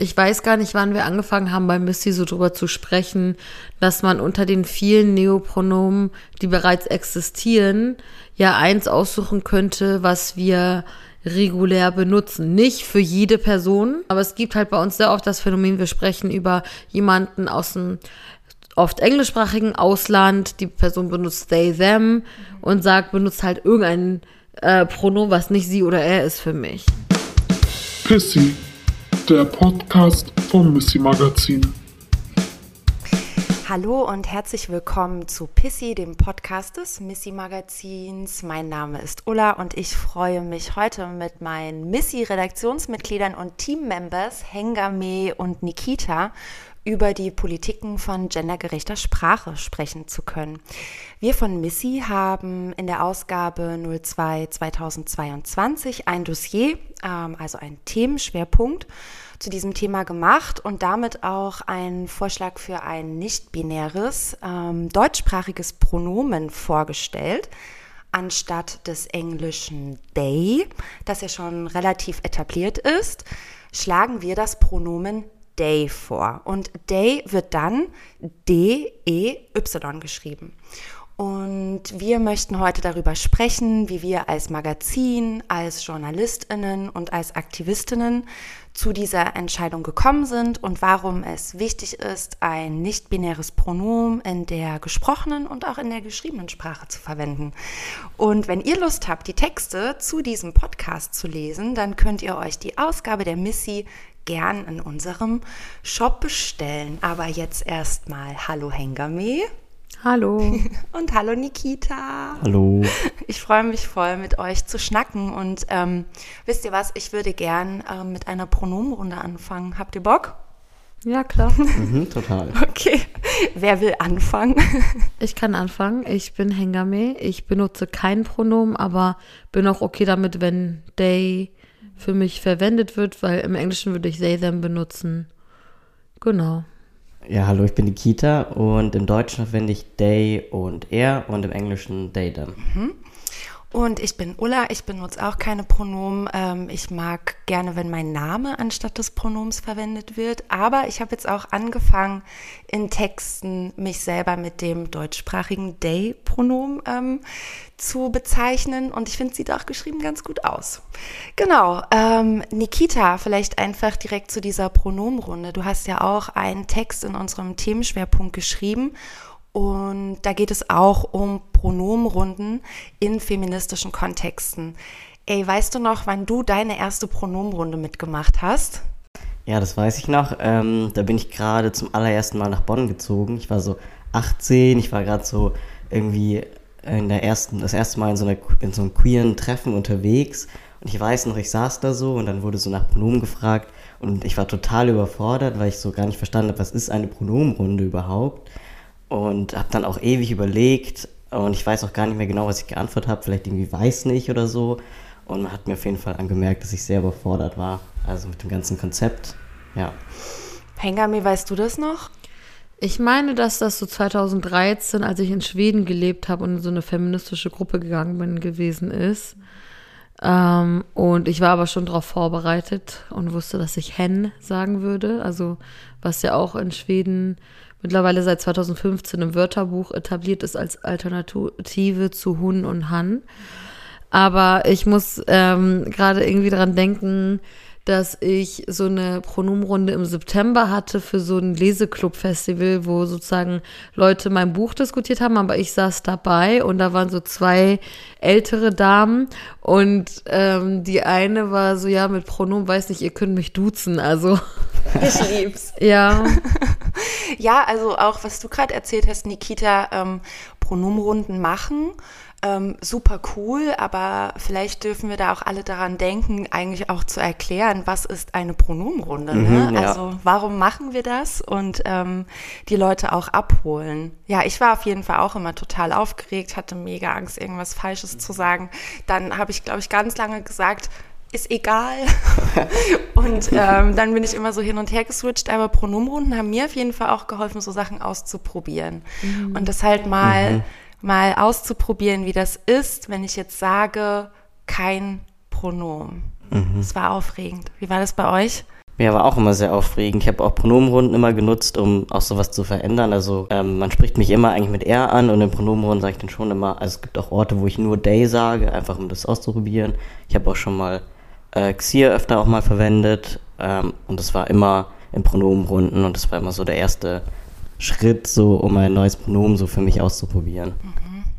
ich weiß gar nicht, wann wir angefangen haben, bei Missy so drüber zu sprechen, dass man unter den vielen Neopronomen, die bereits existieren, ja eins aussuchen könnte, was wir regulär benutzen. Nicht für jede Person, aber es gibt halt bei uns sehr oft das Phänomen, wir sprechen über jemanden aus dem oft englischsprachigen Ausland, die Person benutzt they, them und sagt, benutzt halt irgendein äh, Pronomen, was nicht sie oder er ist für mich. Pissy der Podcast vom Missy Magazin. Hallo und herzlich willkommen zu Pissy, dem Podcast des Missy Magazins. Mein Name ist Ulla und ich freue mich heute mit meinen Missy Redaktionsmitgliedern und Teammembers Hengame und Nikita über die Politiken von gendergerechter Sprache sprechen zu können. Wir von Missy haben in der Ausgabe 02 2022 ein Dossier, ähm, also ein Themenschwerpunkt zu diesem Thema gemacht und damit auch einen Vorschlag für ein nicht-binäres ähm, deutschsprachiges Pronomen vorgestellt anstatt des englischen they, das ja schon relativ etabliert ist, schlagen wir das Pronomen Day vor. Und Day wird dann D-E-Y geschrieben. Und wir möchten heute darüber sprechen, wie wir als Magazin, als Journalistinnen und als Aktivistinnen zu dieser Entscheidung gekommen sind und warum es wichtig ist, ein nicht-binäres Pronomen in der gesprochenen und auch in der geschriebenen Sprache zu verwenden. Und wenn ihr Lust habt, die Texte zu diesem Podcast zu lesen, dann könnt ihr euch die Ausgabe der Missy gern in unserem Shop bestellen. Aber jetzt erstmal Hallo Hengame. Hallo. Und hallo Nikita. Hallo. Ich freue mich voll, mit euch zu schnacken. Und ähm, wisst ihr was, ich würde gern ähm, mit einer Pronomenrunde anfangen. Habt ihr Bock? Ja, klar. Mhm, total. Okay. Wer will anfangen? Ich kann anfangen. Ich bin Hengame. Ich benutze kein Pronomen, aber bin auch okay damit, wenn they, für mich verwendet wird, weil im Englischen würde ich they, them benutzen. Genau. Ja, hallo, ich bin Nikita und im Deutschen verwende ich they und er und im Englischen they, them. Mhm. Und ich bin Ulla, ich benutze auch keine Pronomen. Ähm, ich mag gerne, wenn mein Name anstatt des Pronoms verwendet wird. Aber ich habe jetzt auch angefangen, in Texten mich selber mit dem deutschsprachigen They-Pronom ähm, zu bezeichnen. Und ich finde, sieht auch geschrieben ganz gut aus. Genau. Ähm, Nikita, vielleicht einfach direkt zu dieser Pronomrunde. Du hast ja auch einen Text in unserem Themenschwerpunkt geschrieben. Und da geht es auch um Pronomenrunden in feministischen Kontexten. Ey, weißt du noch, wann du deine erste Pronomenrunde mitgemacht hast? Ja, das weiß ich noch. Ähm, da bin ich gerade zum allerersten Mal nach Bonn gezogen. Ich war so 18, ich war gerade so irgendwie in der ersten, das erste Mal in so, einer, in so einem queeren Treffen unterwegs. Und ich weiß noch, ich saß da so und dann wurde so nach Pronomen gefragt. Und ich war total überfordert, weil ich so gar nicht verstanden habe, was ist eine Pronomenrunde überhaupt und habe dann auch ewig überlegt und ich weiß auch gar nicht mehr genau, was ich geantwortet habe, vielleicht irgendwie weiß nicht oder so. Und man hat mir auf jeden Fall angemerkt, dass ich sehr überfordert war, also mit dem ganzen Konzept. Ja. Hengami, weißt du das noch? Ich meine, dass das so 2013, als ich in Schweden gelebt habe und in so eine feministische Gruppe gegangen bin, gewesen ist. Ähm, und ich war aber schon darauf vorbereitet und wusste, dass ich Hen sagen würde. Also, was ja auch in Schweden mittlerweile seit 2015 im Wörterbuch etabliert ist als Alternative zu Hun und Han. Aber ich muss ähm, gerade irgendwie daran denken, dass ich so eine Pronomenrunde im September hatte für so ein Leseclub-Festival, wo sozusagen Leute mein Buch diskutiert haben, aber ich saß dabei und da waren so zwei ältere Damen und ähm, die eine war so, ja, mit Pronomen, weiß nicht, ihr könnt mich duzen, also. Ich lieb's. ja. ja, also auch, was du gerade erzählt hast, Nikita, ähm, Pronomenrunden machen ähm, super cool, aber vielleicht dürfen wir da auch alle daran denken, eigentlich auch zu erklären, was ist eine Pronomenrunde. Ne? Mhm, ja. Also warum machen wir das und ähm, die Leute auch abholen. Ja, ich war auf jeden Fall auch immer total aufgeregt, hatte mega Angst, irgendwas Falsches zu sagen. Dann habe ich, glaube ich, ganz lange gesagt, ist egal. und ähm, dann bin ich immer so hin und her geswitcht. Aber Pronomenrunden haben mir auf jeden Fall auch geholfen, so Sachen auszuprobieren. Mhm. Und das halt mal mhm mal auszuprobieren, wie das ist, wenn ich jetzt sage, kein Pronomen. Mhm. Das war aufregend. Wie war das bei euch? Ja, war auch immer sehr aufregend. Ich habe auch Pronomenrunden immer genutzt, um auch sowas zu verändern. Also ähm, man spricht mich immer eigentlich mit er an und in Pronomenrunden sage ich dann schon immer, also es gibt auch Orte, wo ich nur they sage, einfach um das auszuprobieren. Ich habe auch schon mal äh, Xier öfter auch mal verwendet ähm, und das war immer in Pronomenrunden und das war immer so der erste Schritt, so um ein neues Pronomen so für mich auszuprobieren.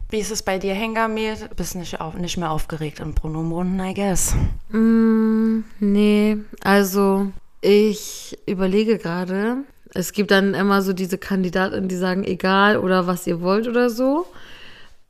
Wie ist es bei dir, Hengame? Bist nicht, auf, nicht mehr aufgeregt in Pronomenrunden, I guess. Mm, nee, also ich überlege gerade. Es gibt dann immer so diese Kandidaten, die sagen, egal oder was ihr wollt oder so.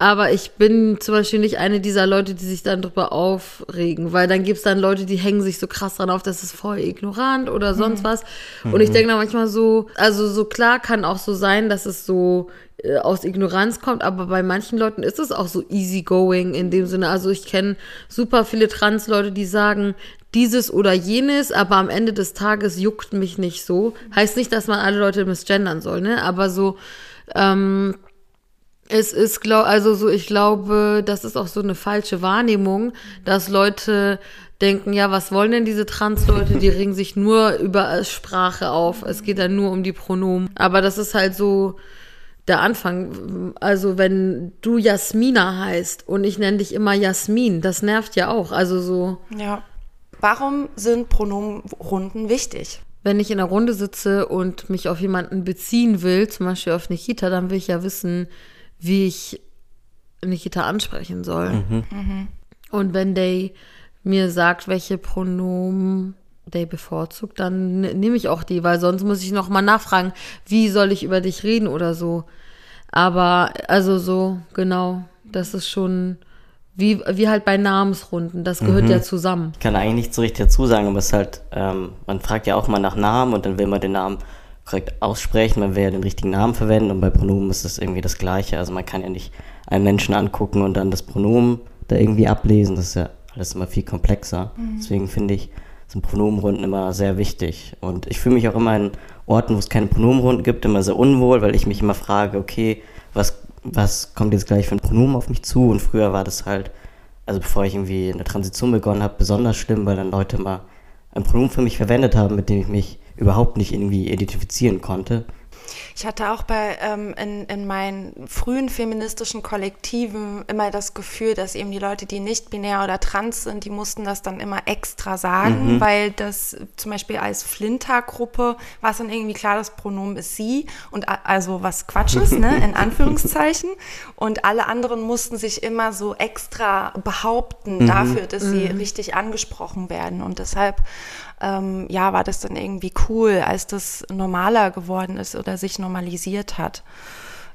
Aber ich bin zum Beispiel nicht eine dieser Leute, die sich dann drüber aufregen, weil dann gibt es dann Leute, die hängen sich so krass dran auf, das ist voll ignorant oder sonst was. Und ich denke dann manchmal so, also so klar kann auch so sein, dass es so äh, aus Ignoranz kommt, aber bei manchen Leuten ist es auch so easygoing in dem Sinne. Also ich kenne super viele Trans-Leute, die sagen dieses oder jenes, aber am Ende des Tages juckt mich nicht so. Heißt nicht, dass man alle Leute misgendern soll, ne? Aber so, ähm, es ist, glaub, also so, ich glaube, das ist auch so eine falsche Wahrnehmung, dass Leute denken, ja, was wollen denn diese Trans-Leute? Die regen sich nur über Sprache auf. Es geht dann nur um die Pronomen. Aber das ist halt so der Anfang. Also wenn du Jasmina heißt und ich nenne dich immer Jasmin, das nervt ja auch. Also so. Ja. Warum sind Pronomenrunden wichtig? Wenn ich in einer Runde sitze und mich auf jemanden beziehen will, zum Beispiel auf Nikita, dann will ich ja wissen, wie ich Nikita ansprechen soll. Mhm. Und wenn Day mir sagt, welche Pronomen Day bevorzugt, dann ne- nehme ich auch die, weil sonst muss ich noch mal nachfragen, wie soll ich über dich reden oder so. Aber also so, genau, das ist schon wie, wie halt bei Namensrunden, das gehört ja zusammen. Ich kann eigentlich nicht so richtig dazu sagen, aber es ist halt, ähm, man fragt ja auch mal nach Namen und dann will man den Namen korrekt aussprechen, man will ja den richtigen Namen verwenden und bei Pronomen ist das irgendwie das Gleiche. Also man kann ja nicht einen Menschen angucken und dann das Pronomen da irgendwie ablesen, das ist ja alles immer viel komplexer. Deswegen finde ich, sind Pronomenrunden immer sehr wichtig. Und ich fühle mich auch immer in Orten, wo es keine Pronomenrunden gibt, immer sehr unwohl, weil ich mich immer frage, okay, was, was kommt jetzt gleich für ein Pronomen auf mich zu? Und früher war das halt, also bevor ich irgendwie eine Transition begonnen habe, besonders schlimm, weil dann Leute mal ein Pronomen für mich verwendet haben, mit dem ich mich überhaupt nicht irgendwie identifizieren konnte. Ich hatte auch bei ähm, in, in meinen frühen feministischen Kollektiven immer das Gefühl, dass eben die Leute, die nicht binär oder trans sind, die mussten das dann immer extra sagen, weil das zum Beispiel als Flinter-Gruppe war es dann irgendwie klar, das Pronomen ist sie und also was Quatsch ist, ne, in Anführungszeichen. Und alle anderen mussten sich immer so extra behaupten dafür, dass sie richtig angesprochen werden. Und deshalb ähm, ja, war das dann irgendwie cool, als das normaler geworden ist oder sich normalisiert hat.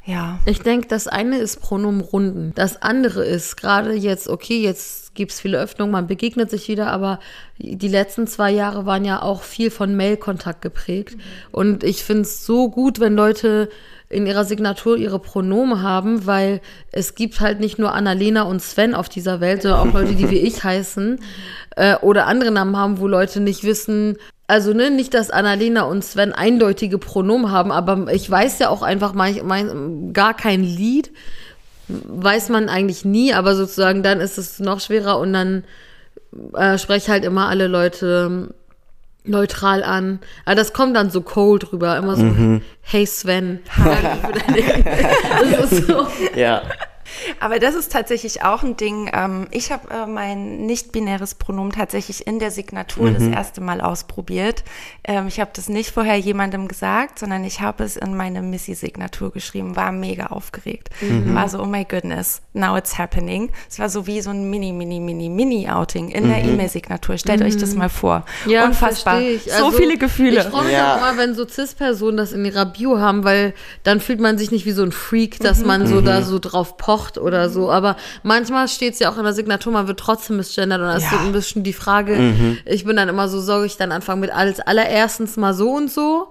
Ja. Ich denke, das eine ist Pronomenrunden. Das andere ist gerade jetzt, okay, jetzt gibt es viele Öffnungen, man begegnet sich wieder, aber die letzten zwei Jahre waren ja auch viel von Mail-Kontakt geprägt. Und ich finde es so gut, wenn Leute in ihrer Signatur ihre Pronomen haben, weil es gibt halt nicht nur Annalena und Sven auf dieser Welt, sondern auch Leute, die wie ich heißen äh, oder andere Namen haben, wo Leute nicht wissen, also ne, nicht, dass Annalena und Sven eindeutige Pronomen haben, aber ich weiß ja auch einfach mein, mein, gar kein Lied, weiß man eigentlich nie, aber sozusagen dann ist es noch schwerer und dann äh, spreche halt immer alle Leute neutral an. Aber das kommt dann so cold rüber, immer so, hey Sven, danke für deine Das ist so. Ja. Aber das ist tatsächlich auch ein Ding. Ähm, ich habe äh, mein nicht-binäres Pronomen tatsächlich in der Signatur das erste Mal ausprobiert. Ähm, ich habe das nicht vorher jemandem gesagt, sondern ich habe es in meine Missy-Signatur geschrieben, war mega aufgeregt. War so, oh my goodness, now it's happening. Es war so wie so ein Mini, Mini, Mini, Mini-Outing in der E-Mail-Signatur. Stellt euch das mal vor. Unfassbar. versteh ich. So Also, viele Gefühle. Ich freue mich Ja. auch immer, wenn so Cis-Personen das in ihrer Bio haben, weil dann fühlt man sich nicht wie so ein Freak, dass man so da so drauf pocht oder so. Aber manchmal steht es ja auch in der Signatur, man wird trotzdem misgendert und da ist Ja. so ein bisschen die Frage, ich bin dann immer so, soll ich dann anfangen mit als allererstens mal so und so?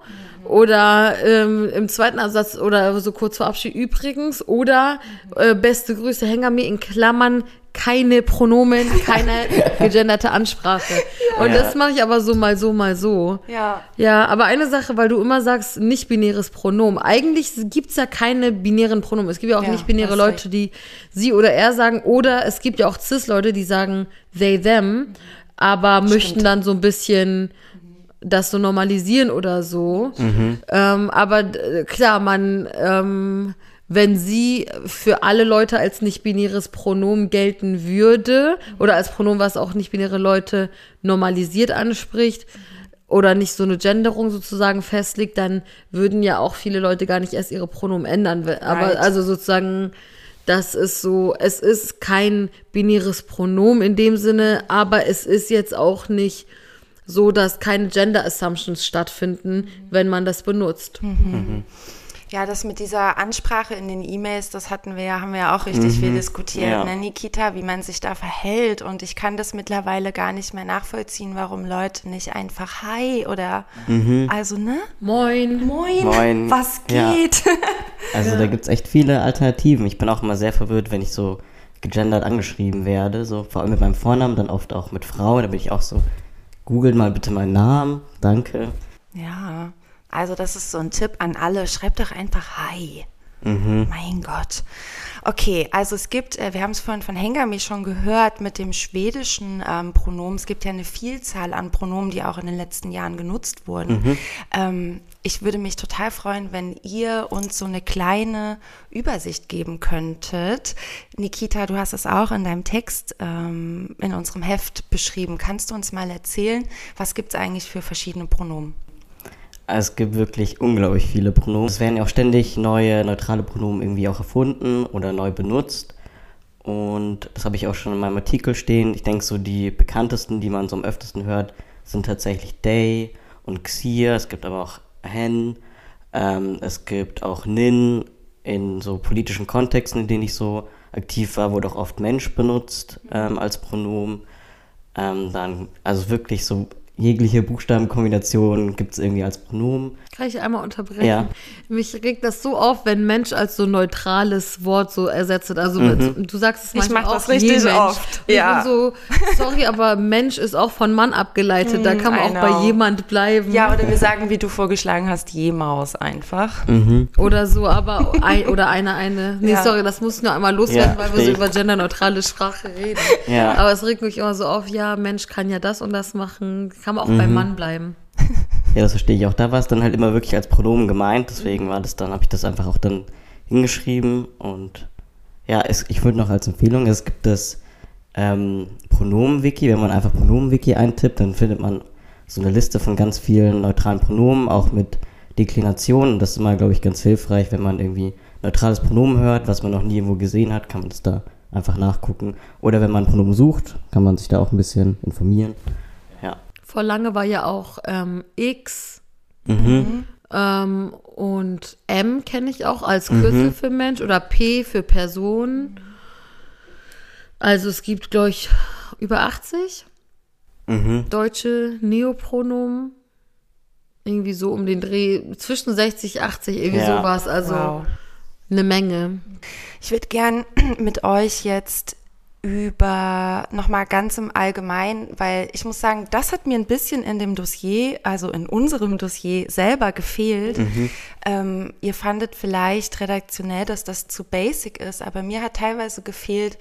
Oder ähm, im zweiten Absatz oder so kurz vor Abschied übrigens oder äh, beste Grüße, Hänger mir in Klammern keine Pronomen, keine gegenderte Ansprache. Und Ja. das mache ich aber so mal so, mal so. Ja. Ja, aber eine Sache, weil du immer sagst, nicht-binäres Pronomen. Eigentlich gibt's ja keine binären Pronomen. Es gibt ja auch Ja, nicht-binäre Leute, die sie oder er sagen. Oder es gibt ja auch Cis-Leute, die sagen they, them, aber möchten dann so ein bisschen das so normalisieren oder so. Ähm, aber äh, klar, man, ähm, wenn sie für alle Leute als nicht-binäres Pronomen gelten würde oder als Pronomen, was auch nicht-binäre Leute normalisiert anspricht oder nicht so eine Genderung sozusagen festlegt, dann würden ja auch viele Leute gar nicht erst ihre Pronomen ändern. Aber Right. also sozusagen, das ist so, es ist kein binäres Pronomen in dem Sinne, aber es ist jetzt auch nicht so, dass keine Gender Assumptions stattfinden, wenn man das benutzt. Ja, das mit dieser Ansprache in den E-Mails, das hatten wir ja, haben wir ja auch richtig viel diskutiert, Ja. ne, Nikita, wie man sich da verhält. Und ich kann das mittlerweile gar nicht mehr nachvollziehen, warum Leute nicht einfach Hi oder also, ne? Moin. Moin, Moin. was Ja. geht? Also da gibt es echt viele Alternativen. Ich bin auch immer sehr verwirrt, wenn ich so gegendert angeschrieben werde. So, vor allem mit meinem Vornamen, dann oft auch mit Frau. Da bin ich auch so, googelt mal bitte meinen Namen. Danke. Ja, also das ist so ein Tipp an alle. Schreibt doch einfach Hi. Mein Gott. Okay, also es gibt, äh, wir haben es vorhin von Hengami schon gehört, mit dem schwedischen ähm, Pronomen. Es gibt ja eine Vielzahl an Pronomen, die auch in den letzten Jahren genutzt wurden. Ähm, ich würde mich total freuen, wenn ihr uns so eine kleine Übersicht geben könntet. Nikita, du hast es auch in deinem Text ähm, in unserem Heft beschrieben. Kannst du uns mal erzählen, was gibt es eigentlich für verschiedene Pronomen? Es gibt wirklich unglaublich viele Pronomen. Es werden ja auch ständig neue neutrale Pronomen irgendwie auch erfunden oder neu benutzt. Und das habe ich auch schon in meinem Artikel stehen. Ich denke, so die bekanntesten, die man so am öftesten hört, sind tatsächlich they und xir. Es gibt aber auch hen. Ähm, es gibt auch nin. In so politischen Kontexten, in denen ich so aktiv war, wurde auch oft Mensch benutzt ähm, als Pronomen. Ähm, dann, also wirklich so jegliche Buchstabenkombination gibt es irgendwie als Pronomen. Kann ich einmal unterbrechen? Ja. Mich regt das so auf, wenn Mensch als so neutrales Wort so ersetzt wird. Also du sagst es Ich manchmal mach auch, das richtig je Mensch. oft, ja. Ich bin so, sorry, aber Mensch ist auch von Mann abgeleitet. da kann man I auch know. bei jemand bleiben. Ja, oder wir sagen, wie du vorgeschlagen hast, Jemaus einfach. Oder so, aber ein, oder eine, eine. Nee, Ja. sorry, das muss ich nur einmal loswerden, Ja, weil wir so ich. über genderneutrale Sprache reden. Ja. Aber es regt mich immer so auf, ja, Mensch kann ja das und das machen, kann man auch beim Mann bleiben. Ja, das verstehe ich auch. Da war es dann halt immer wirklich als Pronomen gemeint, deswegen war das dann, habe ich das einfach auch dann hingeschrieben und ja, es, ich würde noch als Empfehlung, es gibt das ähm, Pronomen-Wiki, wenn man einfach Pronomen-Wiki eintippt, dann findet man so eine Liste von ganz vielen neutralen Pronomen, auch mit Deklinationen. Das ist immer, glaube ich, ganz hilfreich, wenn man irgendwie neutrales Pronomen hört, was man noch nie irgendwo gesehen hat, kann man das da einfach nachgucken. Oder wenn man ein Pronomen sucht, kann man sich da auch ein bisschen informieren. Vor lange war ja auch ähm, X Mhm. ähm, und M kenne ich auch als Kürzel für Mensch oder P für Person. Also es gibt, glaube ich, über 80 Mhm. deutsche Neopronomen. Irgendwie so um den Dreh, zwischen 60, 80, irgendwie Ja. sowas. Also Wow. eine Menge. Ich würde gern mit euch jetzt über nochmal ganz im Allgemeinen, weil ich muss sagen, das hat mir ein bisschen in dem Dossier, also in unserem Dossier selber gefehlt. Ähm, ihr fandet vielleicht redaktionell, dass das zu basic ist, aber mir hat teilweise gefehlt,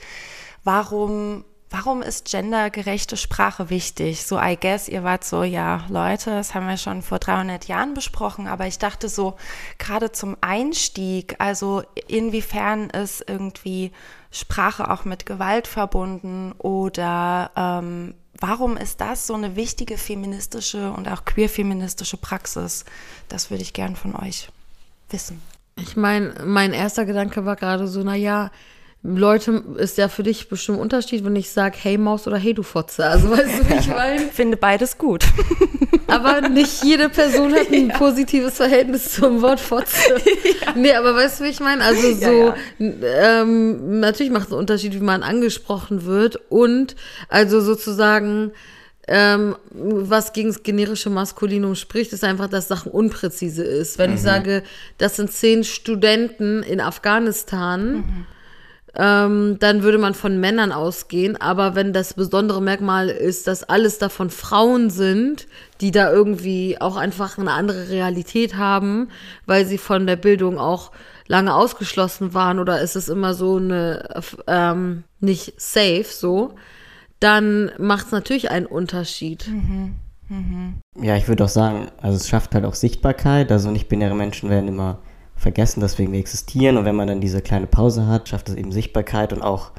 warum Warum ist gendergerechte Sprache wichtig? So, I guess, ihr wart so, ja, Leute, das haben wir schon vor 300 Jahren besprochen, aber ich dachte so, gerade zum Einstieg, also inwiefern ist irgendwie Sprache auch mit Gewalt verbunden oder ähm, warum ist das so eine wichtige feministische und auch queer-feministische Praxis? Das würde ich gern von euch wissen. Ich meine, mein erster Gedanke war gerade so, naja, Leute, ist ja für dich bestimmt ein Unterschied, wenn ich sage, hey Maus oder hey du Fotze. Also weißt du, wie ich meine? Ich finde beides gut. Aber nicht jede Person hat ein positives Verhältnis zum Wort Fotze. Nee, aber weißt du, wie ich meine? Also so, Ja, n- Ähm, natürlich macht es einen Unterschied, wie man angesprochen wird. Und also sozusagen, ähm, was gegen das generische Maskulinum spricht, ist einfach, dass Sachen unpräzise ist. Wenn ich sage, das sind zehn Studenten in Afghanistan, ähm, dann würde man von Männern ausgehen. Aber wenn das besondere Merkmal ist, dass alles davon Frauen sind, die da irgendwie auch einfach eine andere Realität haben, weil sie von der Bildung auch lange ausgeschlossen waren oder ist es immer so eine ähm, nicht safe so, dann macht es natürlich einen Unterschied. Ja, ich würde auch sagen, also es schafft halt auch Sichtbarkeit. Also nicht-binäre Menschen werden immer vergessen, deswegen wir existieren. Und wenn man dann diese kleine Pause hat, schafft es eben Sichtbarkeit und auch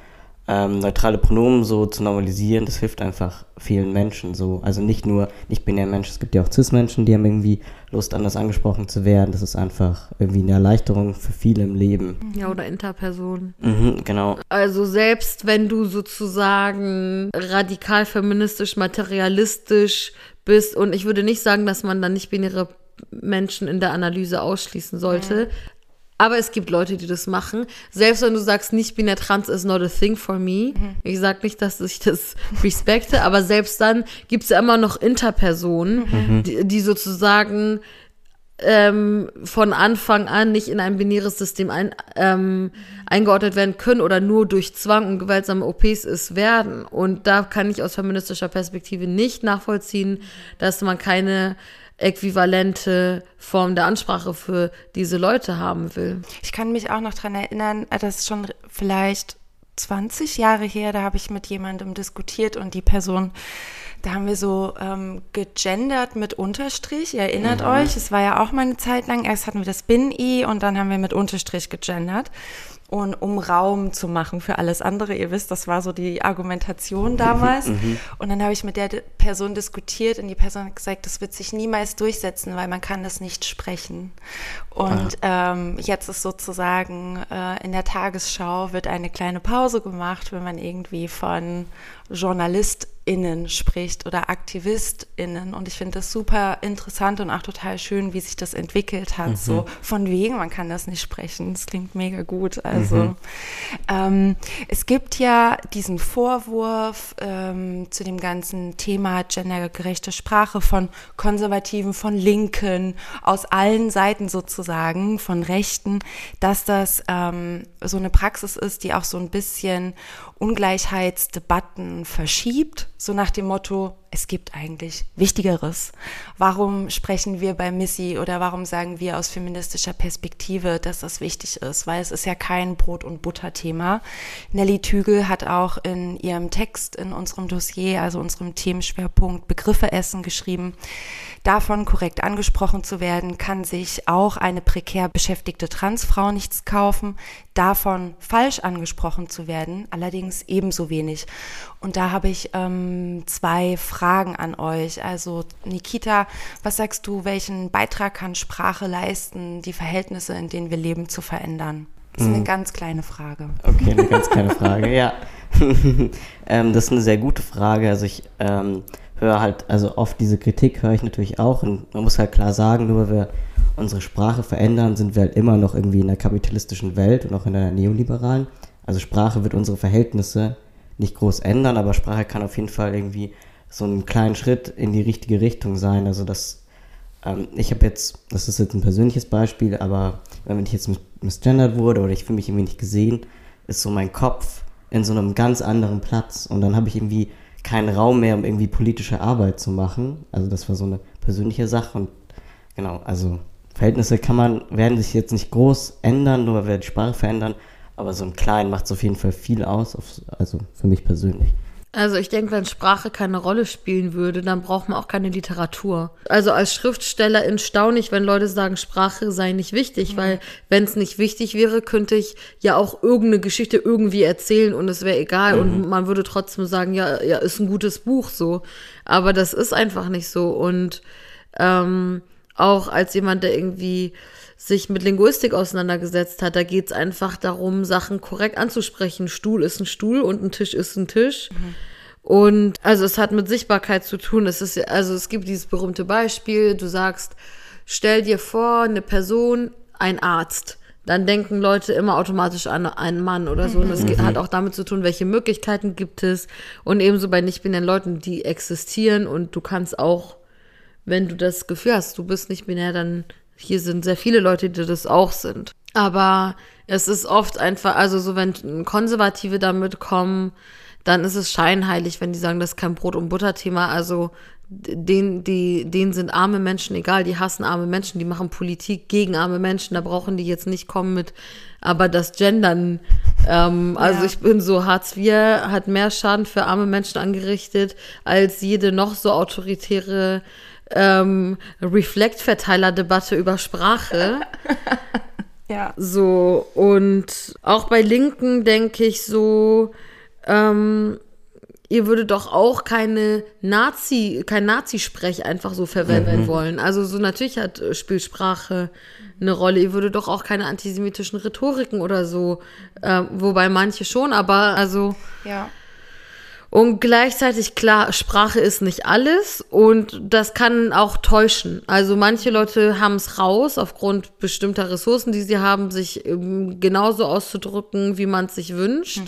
ähm, neutrale Pronomen so zu normalisieren. Das hilft einfach vielen Menschen so. Also nicht nur nicht-binäre Menschen, es gibt ja auch Cis-Menschen, die haben irgendwie Lust, anders angesprochen zu werden. Das ist einfach irgendwie eine Erleichterung für viele im Leben. Ja, oder Interpersonen. Mhm, genau. Also selbst wenn du sozusagen radikal feministisch, materialistisch bist und ich würde nicht sagen, dass man dann nicht binäre Menschen in der Analyse ausschließen sollte. Aber es gibt Leute, die das machen. Selbst wenn du sagst, nicht binär trans is not a thing for me. Ich sag nicht, dass ich das respekte, aber selbst dann gibt es ja immer noch Interpersonen, die, die sozusagen ähm, von Anfang an nicht in ein binäres System ein, ähm, eingeordnet werden können oder nur durch Zwang und gewaltsame OPs es werden. Und da kann ich aus feministischer Perspektive nicht nachvollziehen, dass man keine äquivalente Form der Ansprache für diese Leute haben will. Ich kann mich auch noch dran erinnern, äh, das ist schon vielleicht 20 Jahre her, da habe ich mit jemandem diskutiert und die Person, da haben wir so ähm, gegendert mit Unterstrich. Ihr erinnert euch, es war ja auch mal eine Zeit lang, erst hatten wir das Bin-I und dann haben wir mit Unterstrich gegendert. Und um Raum zu machen für alles andere, ihr wisst, das war so die Argumentation damals. Und dann habe ich mit der Person diskutiert und die Person hat gesagt, das wird sich niemals durchsetzen, weil man kann das nicht sprechen. Und ähm, jetzt ist sozusagen äh, in der Tagesschau wird eine kleine Pause gemacht, wenn man irgendwie von JournalistInnen spricht oder AktivistInnen. Und ich finde das super interessant und auch total schön, wie sich das entwickelt hat. So von wegen, man kann das nicht sprechen. Das klingt mega gut. Also ähm, es gibt ja diesen Vorwurf ähm, zu dem ganzen Thema gendergerechte Sprache von Konservativen, von Linken, aus allen Seiten sozusagen, von Rechten, dass das ähm, so eine Praxis ist, die auch so ein bisschen Ungleichheitsdebatten verschiebt, so nach dem Motto, es gibt eigentlich Wichtigeres. Warum sprechen wir bei Missy oder warum sagen wir aus feministischer Perspektive, dass das wichtig ist? Weil es ist ja kein Brot- und Butter-Thema. Nelly Tügel hat auch in ihrem Text in unserem Dossier, also unserem Themenschwerpunkt Begriffe essen geschrieben. Davon korrekt angesprochen zu werden, kann sich auch eine prekär beschäftigte Transfrau nichts kaufen. Davon falsch angesprochen zu werden, allerdings ebenso wenig. Und da habe ich ähm, zwei Fragen an euch. Also Nikita, was sagst du, welchen Beitrag kann Sprache leisten, die Verhältnisse, in denen wir leben, zu verändern? Das ist eine ganz kleine Frage. Okay, eine ganz kleine Frage, ja. ähm, das ist eine sehr gute Frage. Also ich ähm, höre halt, also oft diese Kritik höre ich natürlich auch und man muss halt klar sagen, nur weil wir unsere Sprache verändern, sind wir halt immer noch irgendwie in einer kapitalistischen Welt und auch in einer neoliberalen. Also Sprache wird unsere Verhältnisse nicht groß ändern, aber Sprache kann auf jeden Fall irgendwie so einen kleinen Schritt in die richtige Richtung sein. Also das, ähm, ich habe jetzt, das ist jetzt ein persönliches Beispiel, aber wenn ich jetzt mis- misgendert wurde oder ich fühle mich irgendwie nicht gesehen, ist so mein Kopf in so einem ganz anderen Platz und dann habe ich irgendwie keinen Raum mehr, um irgendwie politische Arbeit zu machen. Also das war so eine persönliche Sache und genau, also Verhältnisse kann man, werden sich jetzt nicht groß ändern, nur weil wir die Sprache verändern, aber so im Kleinen macht es auf jeden Fall viel aus, auf, also für mich persönlich. Also ich denke, wenn Sprache keine Rolle spielen würde, dann braucht man auch keine Literatur. Also als Schriftstellerin staune ich, wenn Leute sagen, Sprache sei nicht wichtig, weil wenn es nicht wichtig wäre, könnte ich ja auch irgendeine Geschichte irgendwie erzählen und es wäre egal und man würde trotzdem sagen, ja, ja, ist ein gutes Buch so. Aber das ist einfach nicht so und ähm, auch als jemand, der irgendwie sich mit Linguistik auseinandergesetzt hat, da geht es einfach darum, Sachen korrekt anzusprechen. Stuhl ist ein Stuhl und ein Tisch ist ein Tisch. Und also es hat mit Sichtbarkeit zu tun. Es ist also es gibt dieses berühmte Beispiel, du sagst, stell dir vor, eine Person, ein Arzt. Dann denken Leute immer automatisch an einen Mann oder so. Und das geht- hat auch damit zu tun, welche Möglichkeiten gibt es. Und ebenso bei nicht-binären Leuten, die existieren. Und du kannst auch, wenn du das Gefühl hast, du bist nicht binär, dann hier sind sehr viele Leute, die das auch sind. Aber es ist oft einfach, also so, wenn Konservative damit kommen, dann ist es scheinheilig, wenn die sagen, das ist kein Brot- und Butter-Thema. Also denen, die, denen sind arme Menschen egal, die hassen arme Menschen, die machen Politik gegen arme Menschen. Da brauchen die jetzt nicht kommen mit, aber das Gendern Ähm, also Ja. ich bin so, Hartz IV hat mehr Schaden für arme Menschen angerichtet, als jede noch so autoritäre ähm, Reflect-Verteiler-Debatte über Sprache. Ja. So, und auch bei Linken denke ich so, ähm, ihr würdet doch auch keine Nazi, kein Nazi-Sprech einfach so verwenden wollen. Also so natürlich hat äh, spielt Sprache eine Rolle. Ihr würdet doch auch keine antisemitischen Rhetoriken oder so, ähm, wobei manche schon, aber also Ja. Und gleichzeitig, klar, Sprache ist nicht alles und das kann auch täuschen. Also manche Leute haben es raus, aufgrund bestimmter Ressourcen, die sie haben, sich ähm, genauso auszudrücken, wie man es sich wünscht.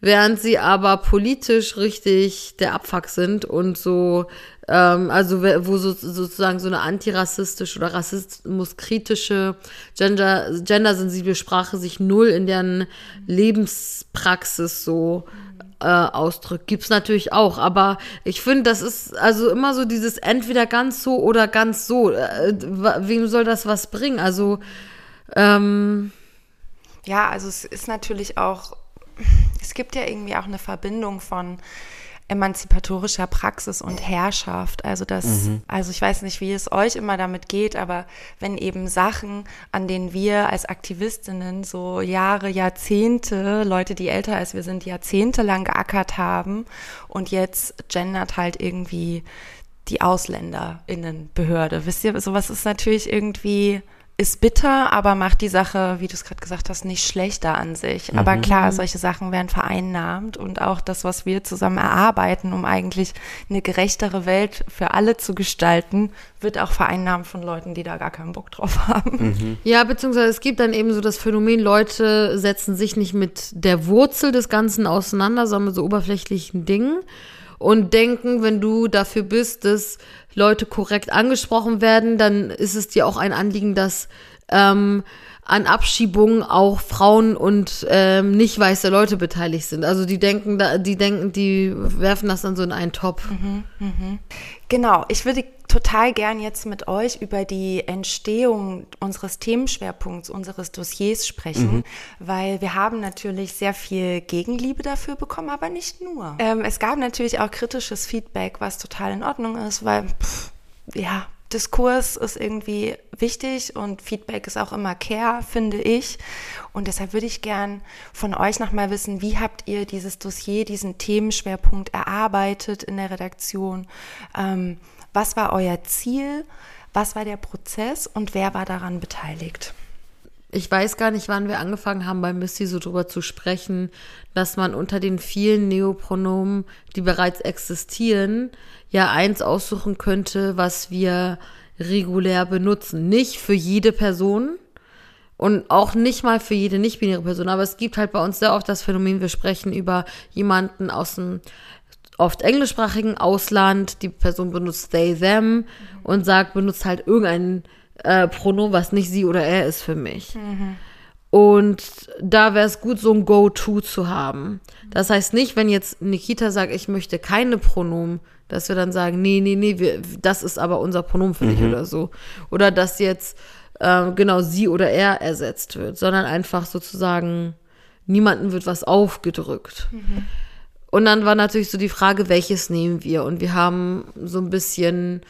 Während sie aber politisch richtig der Abfuck sind und so, ähm, also wo so, sozusagen so eine antirassistische oder rassismuskritische, gender, gendersensible Sprache sich null in deren Lebenspraxis so äh, ausdrückt. Gibt's natürlich auch, aber ich finde, das ist also immer so dieses entweder ganz so oder ganz so. Äh, wem soll das was bringen? Also, ähm, Ja, also es ist natürlich auch, es gibt ja irgendwie auch eine Verbindung von emanzipatorischer Praxis und Herrschaft. Also das, also ich weiß nicht, wie es euch immer damit geht, aber wenn eben Sachen, an denen wir als Aktivistinnen so Jahre, Jahrzehnte, Leute, die älter als wir sind, jahrzehntelang geackert haben und jetzt gendert halt irgendwie die AusländerInnenbehörde. Wisst ihr, sowas ist natürlich irgendwie, ist bitter, aber macht die Sache, wie du es gerade gesagt hast, nicht schlechter an sich. Aber klar, solche Sachen werden vereinnahmt und auch das, was wir zusammen erarbeiten, um eigentlich eine gerechtere Welt für alle zu gestalten, wird auch vereinnahmt von Leuten, die da gar keinen Bock drauf haben. Ja, beziehungsweise es gibt dann eben so das Phänomen, Leute setzen sich nicht mit der Wurzel des Ganzen auseinander, sondern mit so oberflächlichen Dingen und denken, wenn du dafür bist, dass Leute korrekt angesprochen werden, dann ist es dir auch ein Anliegen, dass ähm, an Abschiebungen auch Frauen und ähm, nicht weiße Leute beteiligt sind. Also die denken, da, die denken, die werfen das dann so in einen Topf. Genau, ich würde total gern jetzt mit euch über die Entstehung unseres Themenschwerpunkts, unseres Dossiers sprechen, weil wir haben natürlich sehr viel Gegenliebe dafür bekommen, aber nicht nur. Ähm, es gab natürlich auch kritisches Feedback, was total in Ordnung ist, weil, pff, ja, Diskurs ist irgendwie wichtig und Feedback ist auch immer Care, finde ich. Und deshalb würde ich gern von euch nochmal wissen, wie habt ihr dieses Dossier, diesen Themenschwerpunkt erarbeitet in der Redaktion? Ähm, was war euer Ziel? Was war der Prozess und wer war daran beteiligt? Ich weiß gar nicht, wann wir angefangen haben, bei Missy so drüber zu sprechen, dass man unter den vielen Neopronomen, die bereits existieren, ja eins aussuchen könnte, was wir regulär benutzen. Nicht für jede Person und auch nicht mal für jede nicht-binäre Person, aber es gibt halt bei uns sehr oft das Phänomen, wir sprechen über jemanden aus dem oft englischsprachigen Ausland, die Person benutzt they, them und sagt, benutzt halt irgendein äh, Pronomen, was nicht sie oder er ist für mich. Und da wäre es gut, so ein Go-To zu haben. Das heißt nicht, wenn jetzt Nikita sagt, ich möchte keine Pronomen, dass wir dann sagen, nee, nee, nee, wir, das ist aber unser Pronomen für dich oder so. Oder dass jetzt ähm, genau sie oder er ersetzt wird, sondern einfach sozusagen niemandem wird was aufgedrückt. Und dann war natürlich so die Frage, welches nehmen wir? Und wir haben so ein bisschen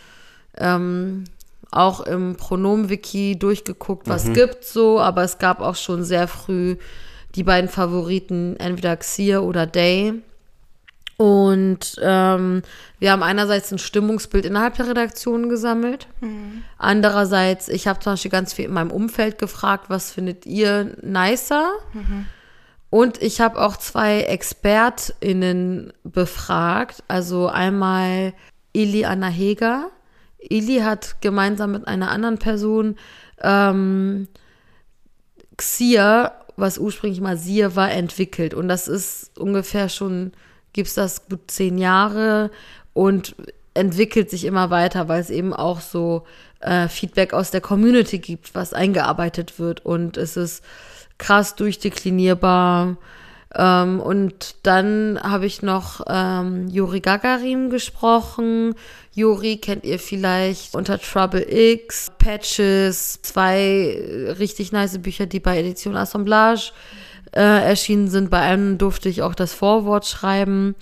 ähm, auch im Pronomen-Wiki durchgeguckt, was gibt's so, aber es gab auch schon sehr früh die beiden Favoriten, entweder Xir oder Day. Und ähm, wir haben einerseits ein Stimmungsbild innerhalb der Redaktion gesammelt. Andererseits, ich habe zum Beispiel ganz viel in meinem Umfeld gefragt, was findet ihr nicer? Und ich habe auch zwei ExpertInnen befragt. Also einmal Ili Anna Heger. Ili hat gemeinsam mit einer anderen Person ähm, Xir, was ursprünglich mal Sir war, entwickelt. Und das ist ungefähr schon, gibt's das gut zehn Jahre und entwickelt sich immer weiter, weil es eben auch so äh, Feedback aus der Community gibt, was eingearbeitet wird. Und es ist krass durchdeklinierbar. Ähm, und dann habe ich noch ähm, Juri Gagarin gesprochen. Juri kennt ihr vielleicht unter Trouble X, Patches, zwei äh, richtig nice Bücher, die bei Edition Assemblage äh, erschienen sind. Bei einem durfte ich auch das Vorwort schreiben,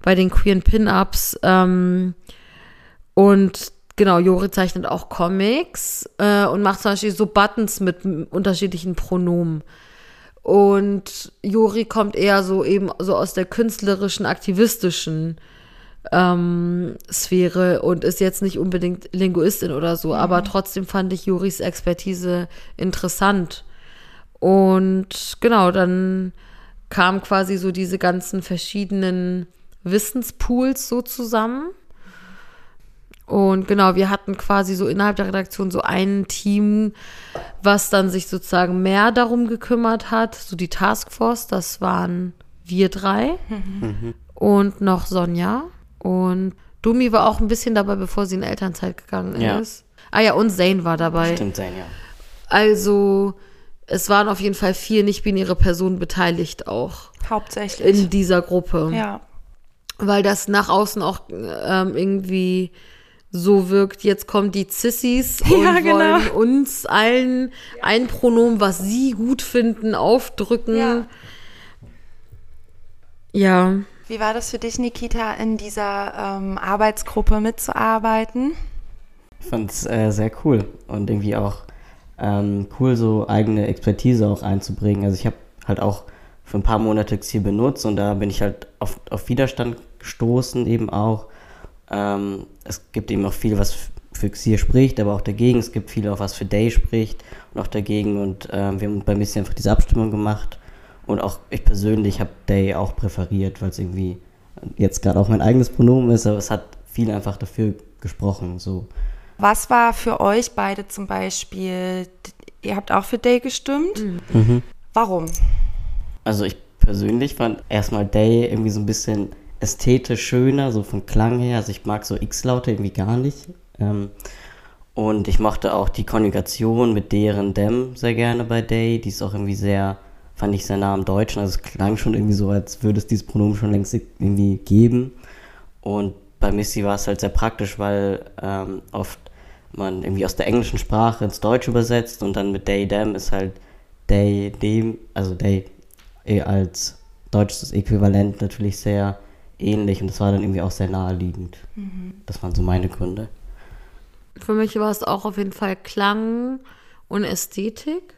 bei den queeren Pin-Ups. Ähm, und genau, Jori zeichnet auch Comics äh, und macht zum Beispiel so Buttons mit unterschiedlichen Pronomen. Und Jori kommt eher so eben so aus der künstlerischen, aktivistischen ähm, Sphäre und ist jetzt nicht unbedingt Linguistin oder so, aber trotzdem fand ich Joris Expertise interessant. Und genau, dann kamen quasi so diese ganzen verschiedenen Wissenspools so zusammen. Und genau, wir hatten quasi so innerhalb der Redaktion so ein Team, was dann sich sozusagen mehr darum gekümmert hat. So die Taskforce, das waren wir drei und noch Sonja. Und Dumi war auch ein bisschen dabei, bevor sie in Elternzeit gegangen Ja. ist. Ah ja, und Zane war dabei. Stimmt sein, ja. Also es waren auf jeden Fall vier nicht-binäre Personen beteiligt auch Hauptsächlich. in dieser Gruppe. ja. Weil das nach außen auch ähm, irgendwie so wirkt, jetzt kommen die Cissis und Ja, genau. wollen uns allen ein Pronomen, was sie gut finden, aufdrücken. Ja. Ja. Wie war das für dich, Nikita, in dieser ähm, Arbeitsgruppe mitzuarbeiten? Ich fand es äh, sehr cool und irgendwie auch ähm, cool, so eigene Expertise auch einzubringen. Also ich habe halt auch für ein paar Monate Xir benutzt und da bin ich halt auf, auf Widerstand gestoßen eben auch. Ähm, es gibt eben auch viel, was für Xir spricht, aber auch dagegen. Es gibt viel auch, was für Day spricht und auch dagegen. Und ähm, wir haben bei Missy einfach diese Abstimmung gemacht. Und auch ich persönlich habe Day auch präferiert, weil es irgendwie jetzt gerade auch mein eigenes Pronomen ist, aber es hat viel einfach dafür gesprochen. So. Was war für euch beide zum Beispiel, ihr habt auch für Day gestimmt? Warum? Also ich persönlich fand erstmal Day irgendwie so ein bisschen ästhetisch schöner, so vom Klang her. Also ich mag so X-Laute irgendwie gar nicht. Ähm, und ich mochte auch die Konjugation mit deren dem sehr gerne bei Day. Die ist auch irgendwie sehr, fand ich sehr nah am Deutschen. Also es klang schon irgendwie so, als würde es dieses Pronomen schon längst irgendwie geben. Und bei Missy war es halt sehr praktisch, weil ähm, oft man irgendwie aus der englischen Sprache ins Deutsche übersetzt und dann mit they, them ist halt they, dem, also they eh als deutsches Äquivalent natürlich sehr ähnlich und das war dann irgendwie auch sehr naheliegend. Das waren so meine Gründe. Für mich war es auch auf jeden Fall Klang und Ästhetik.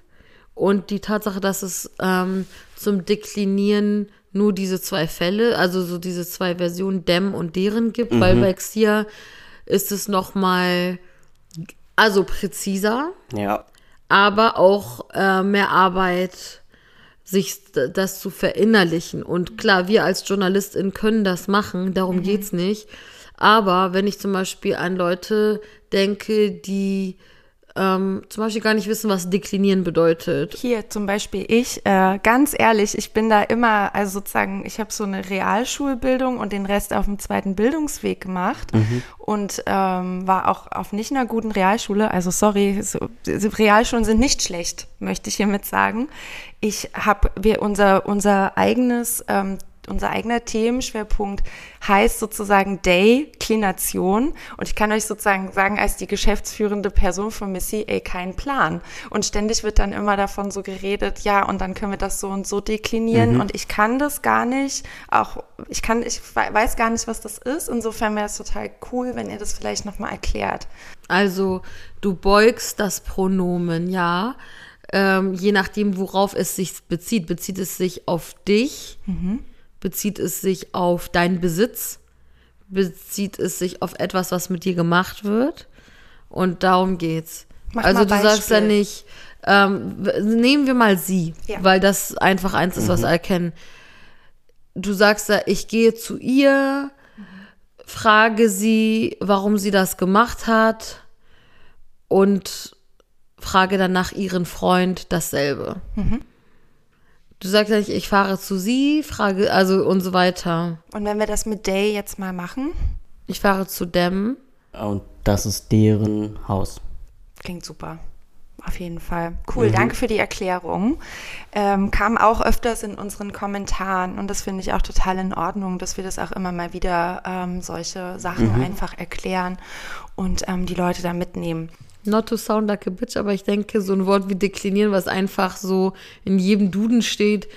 Und die Tatsache, dass es ähm, zum Deklinieren nur diese zwei Fälle, also so diese zwei Versionen Dem und deren gibt, weil bei Xia ist es nochmal, also präziser, Ja, aber auch äh, mehr Arbeit, sich das zu verinnerlichen. Und klar, wir als JournalistInnen können das machen, darum geht's nicht. Aber wenn ich zum Beispiel an Leute denke, die ähm, zum Beispiel gar nicht wissen, was deklinieren bedeutet. Hier zum Beispiel ich, äh, ganz ehrlich, ich bin da immer, also sozusagen, ich habe so eine Realschulbildung und den Rest auf dem zweiten Bildungsweg gemacht und ähm, war auch auf nicht einer guten Realschule. Also sorry, so, Realschulen sind nicht schlecht, möchte ich hiermit sagen. Ich habe, wir unser unser eigenes ähm, unser eigener Themenschwerpunkt heißt sozusagen Deklination. Und ich kann euch sozusagen sagen, als die geschäftsführende Person von Missy, ey, kein Plan. Und ständig wird dann immer davon so geredet, ja, und dann können wir das so und so deklinieren. Und ich kann das gar nicht, auch, ich kann, ich we- weiß gar nicht, was das ist. Insofern wäre es total cool, wenn ihr das vielleicht nochmal erklärt. Also du beugst das Pronomen, ja. Ähm, je nachdem, worauf es sich bezieht. Bezieht es sich auf dich? Bezieht es sich auf deinen Besitz? Bezieht es sich auf etwas, was mit dir gemacht wird? Und darum geht's. Mach also mal du sagst ja Beispiel. nicht, ähm, nehmen wir mal sie, Ja. weil das einfach eins ist, was alle kennen. Du sagst ja, ich gehe zu ihr, frage sie, warum sie das gemacht hat und frage dann nach ihren Freund dasselbe. Du sagst ja nicht, ich fahre zu sie, frage, also und so weiter. Und wenn wir das mit Day jetzt mal machen, Ich fahre zu dem. und das ist deren Haus. klingt super. Auf jeden Fall. Cool, mhm. danke für die Erklärung. Ähm, kam auch öfters in unseren Kommentaren und das finde ich auch total in Ordnung, dass wir das auch immer mal wieder ähm, solche Sachen mhm. einfach erklären und ähm, die Leute da mitnehmen. Not to sound like a bitch, aber ich denke, so ein Wort wie deklinieren, was einfach so in jedem Duden steht,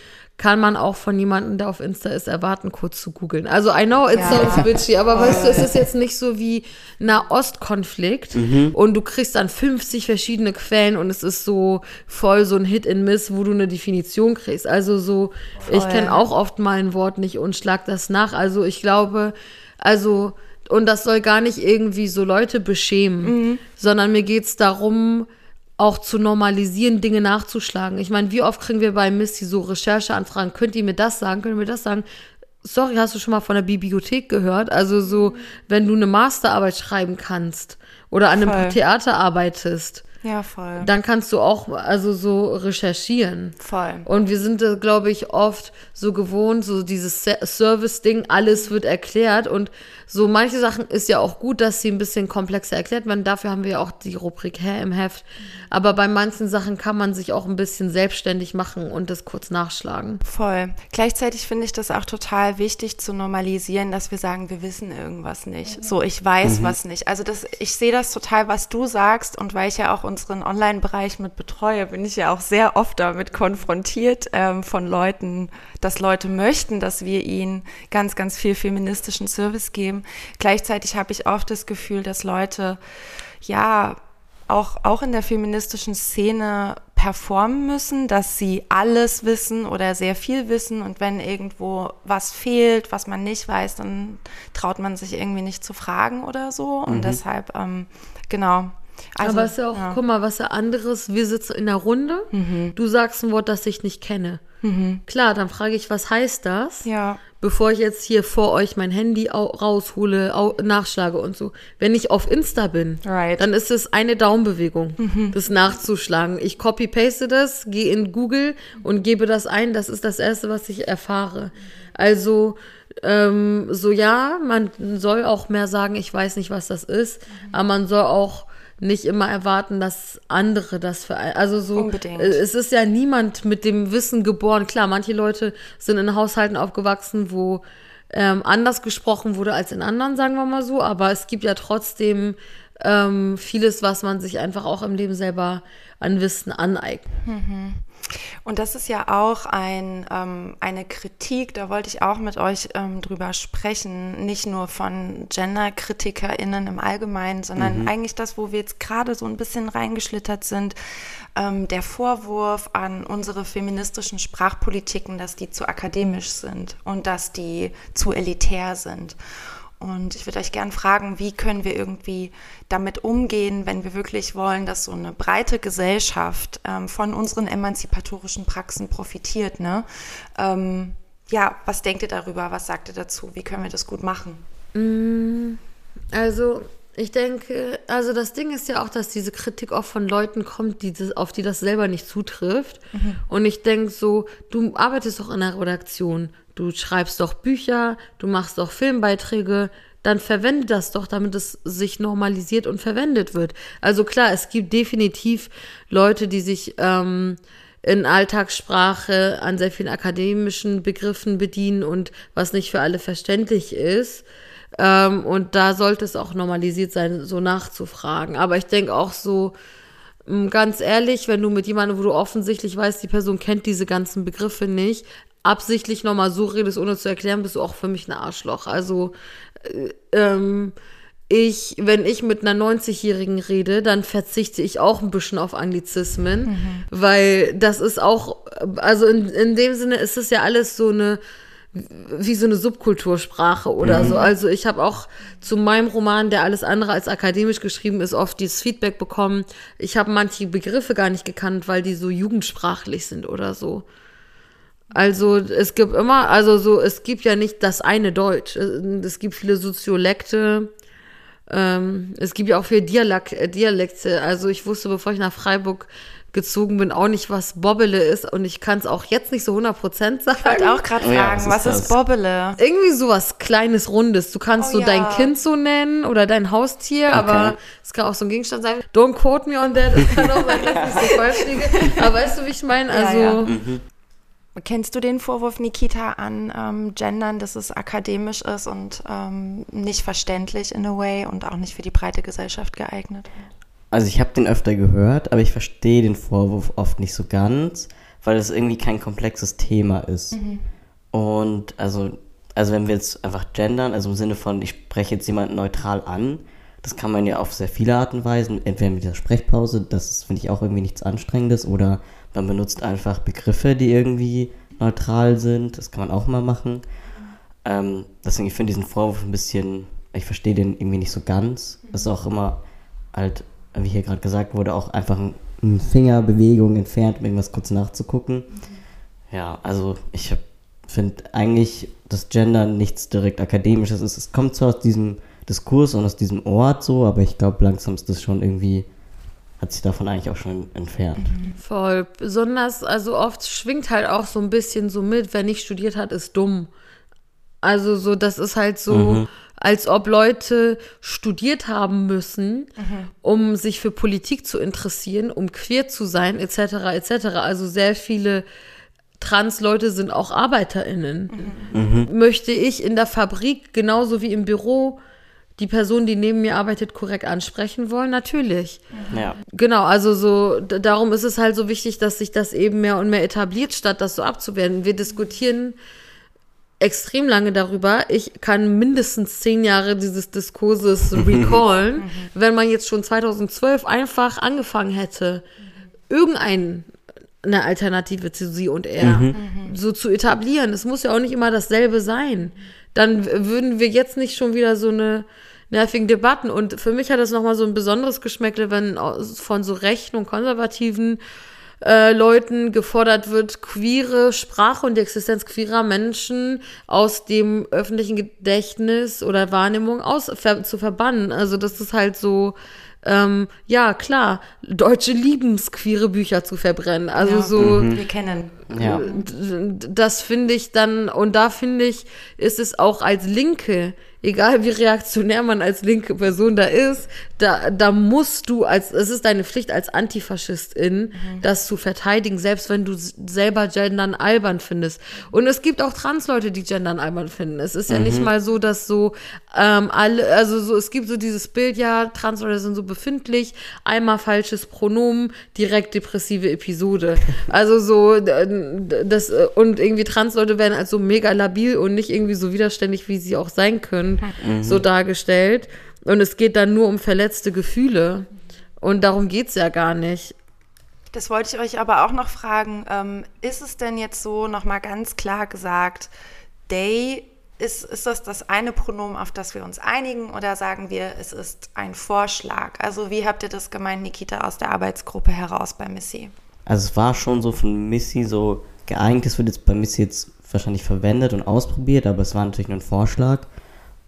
kann man auch von jemandem, der auf Insta ist, erwarten, kurz zu googeln. Also I know it ja. sounds bitchy, aber weißt du, es ist jetzt nicht so wie Nahostkonflikt mhm. und du kriegst dann 50 verschiedene Quellen und es ist so voll so ein Hit and Miss, wo du eine Definition kriegst. Also so, voll. ich kenne auch oft mal ein Wort nicht und schlag das nach. Also ich glaube, also und das soll gar nicht irgendwie so Leute beschämen, mhm. sondern mir geht es darum, auch zu normalisieren, Dinge nachzuschlagen. Ich meine, wie oft kriegen wir bei Missy so Rechercheanfragen? Könnt ihr mir das sagen? Könnt ihr mir das sagen? Sorry, hast du schon mal von der Bibliothek gehört? Also so, wenn du eine Masterarbeit schreiben kannst oder an einem Voll. Theater arbeitest, ja, voll. Dann kannst du auch also so recherchieren. Voll. Und wir sind, glaube ich, oft so gewohnt, so dieses Service-Ding, alles wird erklärt. Und so manche Sachen ist ja auch gut, dass sie ein bisschen komplexer erklärt werden. Dafür haben wir ja auch die Rubrik Hä im Heft. Aber bei manchen Sachen kann man sich auch ein bisschen selbstständig machen und das kurz nachschlagen. Voll. Gleichzeitig finde ich das auch total wichtig zu normalisieren, dass wir sagen, wir wissen irgendwas nicht. So, ich weiß mhm. was nicht. Also das, ich sehe das total, was du sagst. Und weil ich ja auch unseren Online-Bereich mit betreue, bin ich ja auch sehr oft damit konfrontiert ähm, von Leuten, dass Leute möchten, dass wir ihnen ganz, ganz viel feministischen Service geben Gleichzeitig habe ich oft das Gefühl, dass Leute, ja, auch, auch in der feministischen Szene performen müssen, dass sie alles wissen oder sehr viel wissen und wenn irgendwo was fehlt, was man nicht weiß, dann traut man sich irgendwie nicht zu fragen oder so und mhm. deshalb, ähm, genau. Also, Aber es ist ja auch, ja. guck mal, was ja anderes, wir sitzen in der Runde, mhm. du sagst ein Wort, das ich nicht kenne. Mhm. Klar, dann frage ich, was heißt das? Ja bevor ich jetzt hier vor euch mein Handy raushole, nachschlage und so. Wenn ich auf Insta bin, right. dann ist es eine Daumenbewegung, mhm. das nachzuschlagen. Ich copy-paste das, gehe in Google und gebe das ein. Das ist das Erste, was ich erfahre. Also, ähm, so ja, man soll auch mehr sagen, ich weiß nicht, was das ist, mhm. aber man soll auch nicht immer erwarten, dass andere das für also so Unbedingt. Äh, es ist ja niemand mit dem Wissen geboren. Klar, manche Leute sind in Haushalten aufgewachsen, wo ähm, anders gesprochen wurde als in anderen, sagen wir mal so, aber es gibt ja trotzdem ähm, vieles, was man sich einfach auch im Leben selber an Wissen aneignet. Mhm. Und das ist ja auch ein, ähm, eine Kritik, da wollte ich auch mit euch ähm, drüber sprechen, nicht nur von Gender-KritikerInnen im Allgemeinen, sondern mhm. eigentlich das, wo wir jetzt gerade so ein bisschen reingeschlittert sind, ähm, der Vorwurf an unsere feministischen Sprachpolitiken, dass die zu akademisch sind und dass die zu elitär sind. Und ich würde euch gerne fragen, wie können wir irgendwie damit umgehen, wenn wir wirklich wollen, dass so eine breite Gesellschaft ähm, von unseren emanzipatorischen Praxen profitiert. Ne? Ähm, ja, was denkt ihr darüber? Was sagt ihr dazu? Wie können wir das gut machen? Mm, also ich denke, also das Ding ist ja auch, dass diese Kritik oft von Leuten kommt, die das, auf die das selber nicht zutrifft. Mhm. Und ich denke so, du arbeitest doch in der Redaktion du schreibst doch Bücher, du machst doch Filmbeiträge, dann verwende das doch, damit es sich normalisiert und verwendet wird. Also klar, es gibt definitiv Leute, die sich ähm, in Alltagssprache an sehr vielen akademischen Begriffen bedienen und was nicht für alle verständlich ist. Ähm, und da sollte es auch normalisiert sein, so nachzufragen. Aber ich denke auch so, ganz ehrlich, wenn du mit jemandem, wo du offensichtlich weißt, die Person kennt diese ganzen Begriffe nicht, absichtlich nochmal so redest, ohne zu erklären, bist du auch für mich ein Arschloch. Also, äh, ähm, ich, wenn ich mit einer 90-Jährigen rede, dann verzichte ich auch ein bisschen auf Anglizismen, mhm. weil das ist auch, also in, in dem Sinne ist es ja alles so eine, wie so eine Subkultursprache oder mhm. so. Also ich habe auch zu meinem Roman, der alles andere als akademisch geschrieben ist, oft dieses Feedback bekommen. Ich habe manche Begriffe gar nicht gekannt, weil die so jugendsprachlich sind oder so. Also es gibt immer, also so, es gibt ja nicht das eine Deutsch. Es gibt viele Soziolekte. Ähm, es gibt ja auch viele Dialek Dialekte. Also ich wusste, bevor ich nach Freiburg gezogen bin, auch nicht, was Bobbele ist und ich kann es auch jetzt nicht so 100% sagen. Ich wollte auch gerade Oh ja, fragen, was was ist ist das? Bobbele? Irgendwie sowas kleines, rundes. Du kannst Oh so dein ja. Kind so nennen oder dein Haustier, aber es kann auch so ein Gegenstand sein. Don't quote me on that. Es kann auch sein, dass ich so falsch liege. Aber weißt du, wie ich meine? Also, ja. Kennst du den Vorwurf, Nikita, an ähm, Gendern, dass es akademisch ist und ähm, nicht verständlich in a way und auch nicht für die breite Gesellschaft geeignet? Also ich habe den öfter gehört, aber ich verstehe den Vorwurf oft nicht so ganz, weil es irgendwie kein komplexes Thema ist. Und also, also wenn wir jetzt einfach gendern, also im Sinne von, ich spreche jetzt jemanden neutral an, das kann man ja auf sehr viele Arten und Weisen, entweder mit der Sprechpause, das ist, finde ich, auch irgendwie nichts Anstrengendes, oder man benutzt einfach Begriffe, die irgendwie neutral sind, das kann man auch mal machen. Ähm, deswegen, ich finde diesen Vorwurf ein bisschen, ich verstehe den irgendwie nicht so ganz. Das ist auch immer halt, wie hier gerade gesagt wurde, auch einfach ein, eine Fingerbewegung entfernt, um irgendwas kurz nachzugucken. Ja, also ich finde eigentlich, dass Gender nichts direkt Akademisches ist. Es kommt zwar aus diesem Diskurs und aus diesem Ort so, aber ich glaube, langsam ist das schon irgendwie, hat sich davon eigentlich auch schon entfernt. voll. Besonders, also oft schwingt halt auch so ein bisschen so mit, wer nicht studiert hat, ist dumm. Also so, das ist halt so, als ob Leute studiert haben müssen, um sich für Politik zu interessieren, um queer zu sein, etc., etc. Also sehr viele Trans-Leute sind auch ArbeiterInnen. Möchte ich in der Fabrik genauso wie im Büro die Person, die neben mir arbeitet, korrekt ansprechen wollen? Natürlich. Ja. Genau, also so, darum ist es halt so wichtig, dass sich das eben mehr und mehr etabliert, statt das so abzuwerten. Wir diskutieren extrem lange darüber. Ich kann mindestens zehn Jahre dieses Diskurses recallen, wenn man jetzt schon 2012 einfach angefangen hätte, irgendein eine Alternative zu sie und er so zu etablieren. Es muss ja auch nicht immer dasselbe sein. Dann würden wir jetzt nicht schon wieder so eine nervigen Debatten. Und für mich hat das nochmal so ein besonderes Geschmäckle, wenn von so rechten und konservativen äh, Leuten gefordert wird, queere Sprache und die Existenz queerer Menschen aus dem öffentlichen Gedächtnis oder Wahrnehmung aus, ver, zu verbannen. Also das ist halt so, ähm, ja klar, Deutsche lieben es, queere Bücher zu verbrennen. Also Ja. so, Wir kennen. Ja. Das finde ich dann, und da finde ich, ist es auch als Linke, egal wie reaktionär man als linke Person da ist, da, da musst du als, es ist deine Pflicht als Antifaschistin, das zu verteidigen, selbst wenn du selber Gendern albern findest. Und es gibt auch Trans-Leute, die Gendern albern finden. Es ist ja nicht mal so, dass so ähm, alle, also so, es gibt so dieses Bild, ja, Trans-Leute sind so befindlich, einmal falsches Pronomen, direkt depressive Episode. Also so, das, äh, und irgendwie Trans-Leute werden als so mega labil und nicht irgendwie so widerständig, wie sie auch sein können, so dargestellt. Und es geht dann nur um verletzte Gefühle. Und darum geht's ja gar nicht. Das wollte ich euch aber auch noch fragen. Ähm, ist es denn jetzt so nochmal ganz klar gesagt, they, ist, ist das das eine Pronomen, auf das wir uns einigen oder sagen wir, es ist ein Vorschlag? Also wie habt ihr das gemeint, Nikita, aus der Arbeitsgruppe heraus bei Missy? Also es war schon so von Missy so geeignet, es wird jetzt bei Missy jetzt wahrscheinlich verwendet und ausprobiert, aber es war natürlich nur ein Vorschlag.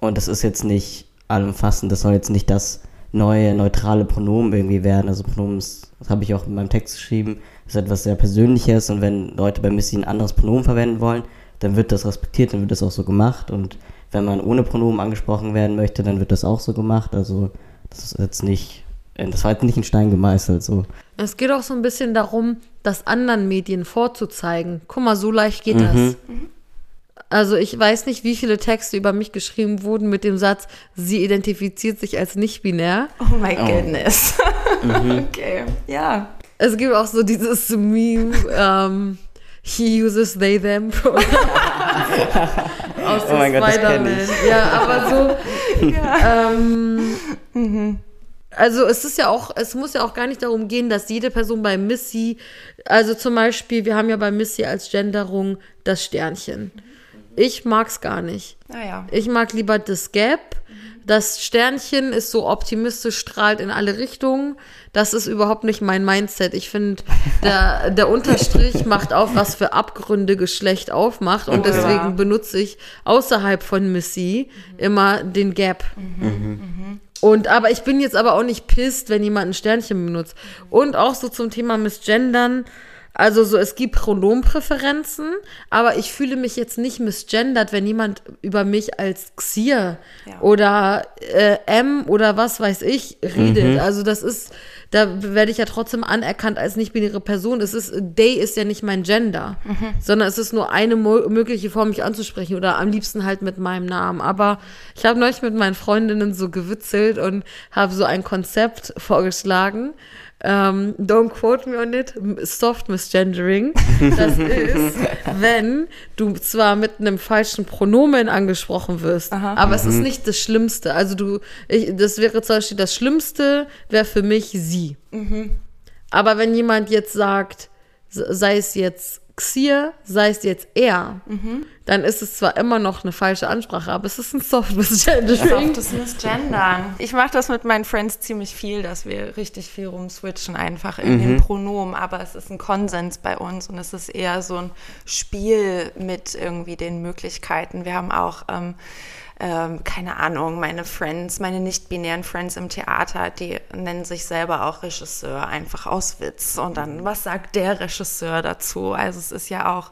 Und das ist jetzt nicht allumfassend, das soll jetzt nicht das neue neutrale Pronomen irgendwie werden. Also Pronomen, ist- das habe ich auch in meinem Text geschrieben, ist etwas sehr Persönliches und wenn Leute bei Missy ein anderes Pronomen verwenden wollen, dann wird das respektiert, dann wird das auch so gemacht und wenn man ohne Pronomen angesprochen werden möchte, dann wird das auch so gemacht. Also das ist jetzt nicht, äh, das war jetzt nicht in Stein gemeißelt so. Es geht auch so ein bisschen darum, das anderen Medien vorzuzeigen. Guck mal, so leicht geht das. Also ich weiß nicht, wie viele Texte über mich geschrieben wurden mit dem Satz, sie identifiziert sich als nicht-binär. Oh my goodness. okay, ja. Es gibt auch so dieses Meme, ähm, he uses they, them. Aus Oh mein dem Gott, das kenn Spider-Man. ich. Ja, aber so. ähm, Also es ist ja auch, es muss ja auch gar nicht darum gehen, dass jede Person bei Missy, also zum Beispiel, wir haben ja bei Missy als Genderung das Sternchen. Ich mag's gar nicht. Naja. Ich mag lieber das Gap. Das Sternchen ist so optimistisch, strahlt in alle Richtungen. Das ist überhaupt nicht mein Mindset. Ich finde, der, der Unterstrich macht auf, was für Abgründe Geschlecht aufmacht. Und Oh, ja. deswegen benutze ich außerhalb von Missy immer den Gap. Und aber ich bin jetzt aber auch nicht pisst, wenn jemand ein Sternchen benutzt. Und auch so zum Thema Missgendern. Also so, es gibt Pronompräferenzen, aber ich fühle mich jetzt nicht misgendert, wenn jemand über mich als Xier Ja. oder äh, M oder was weiß ich redet. Also das ist, da werde ich ja trotzdem anerkannt als nicht-binäre Person. Es ist, they ist ja nicht mein Gender, sondern es ist nur eine mögliche Form, mich anzusprechen oder am liebsten halt mit meinem Namen. Aber ich habe neulich mit meinen Freundinnen so gewitzelt und habe so ein Konzept vorgeschlagen. Ähm, don't quote me on it. Soft Misgendering. Das ist, wenn du zwar mit einem falschen Pronomen angesprochen wirst, aber es ist nicht das Schlimmste. Also du, ich, das wäre zum Beispiel das Schlimmste, wäre für mich sie. Aber wenn jemand jetzt sagt, sei es jetzt Xier, sei es jetzt er, dann ist es zwar immer noch eine falsche Ansprache, aber es ist ein Soft Misgendering. Softes Misgendern. Ich mache das mit meinen Friends ziemlich viel, dass wir richtig viel rumswitchen, einfach in den Pronomen. Aber es ist ein Konsens bei uns und es ist eher so ein Spiel mit irgendwie den Möglichkeiten. Wir haben auch, ähm, ähm, keine Ahnung, meine Friends, meine nicht-binären Friends im Theater, die nennen sich selber auch Regisseur, einfach aus Witz. Und dann, was sagt der Regisseur dazu? Also es ist ja auch,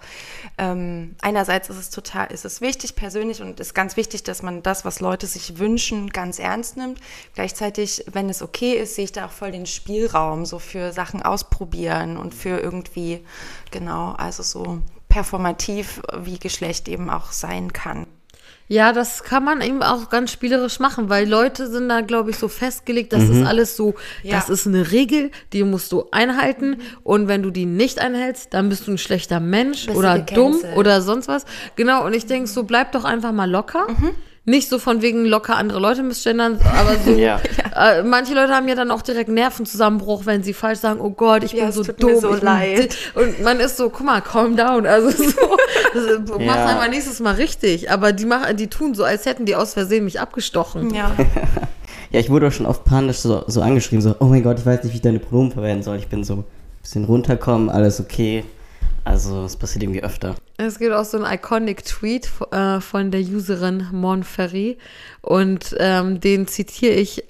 ähm, einerseits ist es total, ist es wichtig persönlich und ist ganz wichtig, dass man das, was Leute sich wünschen, ganz ernst nimmt. Gleichzeitig, wenn es okay ist, sehe ich da auch voll den Spielraum, so für Sachen ausprobieren und für irgendwie, genau, also so performativ, wie Geschlecht eben auch sein kann. Ja, das kann man eben auch ganz spielerisch machen, weil Leute sind da, glaube ich, so festgelegt, das ist alles so, Ja. das ist eine Regel, die musst du einhalten und wenn du die nicht einhältst, dann bist du ein schlechter Mensch Bist oder dumm oder sonst was. Genau, und ich denke so, bleib doch einfach mal locker. Nicht so von wegen locker andere Leute missgendern, aber so, Ja. äh, manche Leute haben ja dann auch direkt Nervenzusammenbruch, wenn sie falsch sagen, oh Gott, ich Ja, bin so tut dumm. mir so ich bin leid. Und man ist so, guck mal, calm down. Also so, das, äh, mach's Ja. einfach nächstes Mal richtig. Aber die machen, die tun so, als hätten die aus Versehen mich abgestochen. Ja. Ja, ich wurde auch schon oft panisch so, so angeschrieben, so, oh mein Gott, ich weiß nicht, wie ich deine Pronomen verwenden soll. Ich bin so ein bisschen runterkommen, alles okay. Also, es passiert irgendwie öfter. Es gibt auch so einen iconic Tweet äh, von der Userin Monferry und ähm, den zitiere ich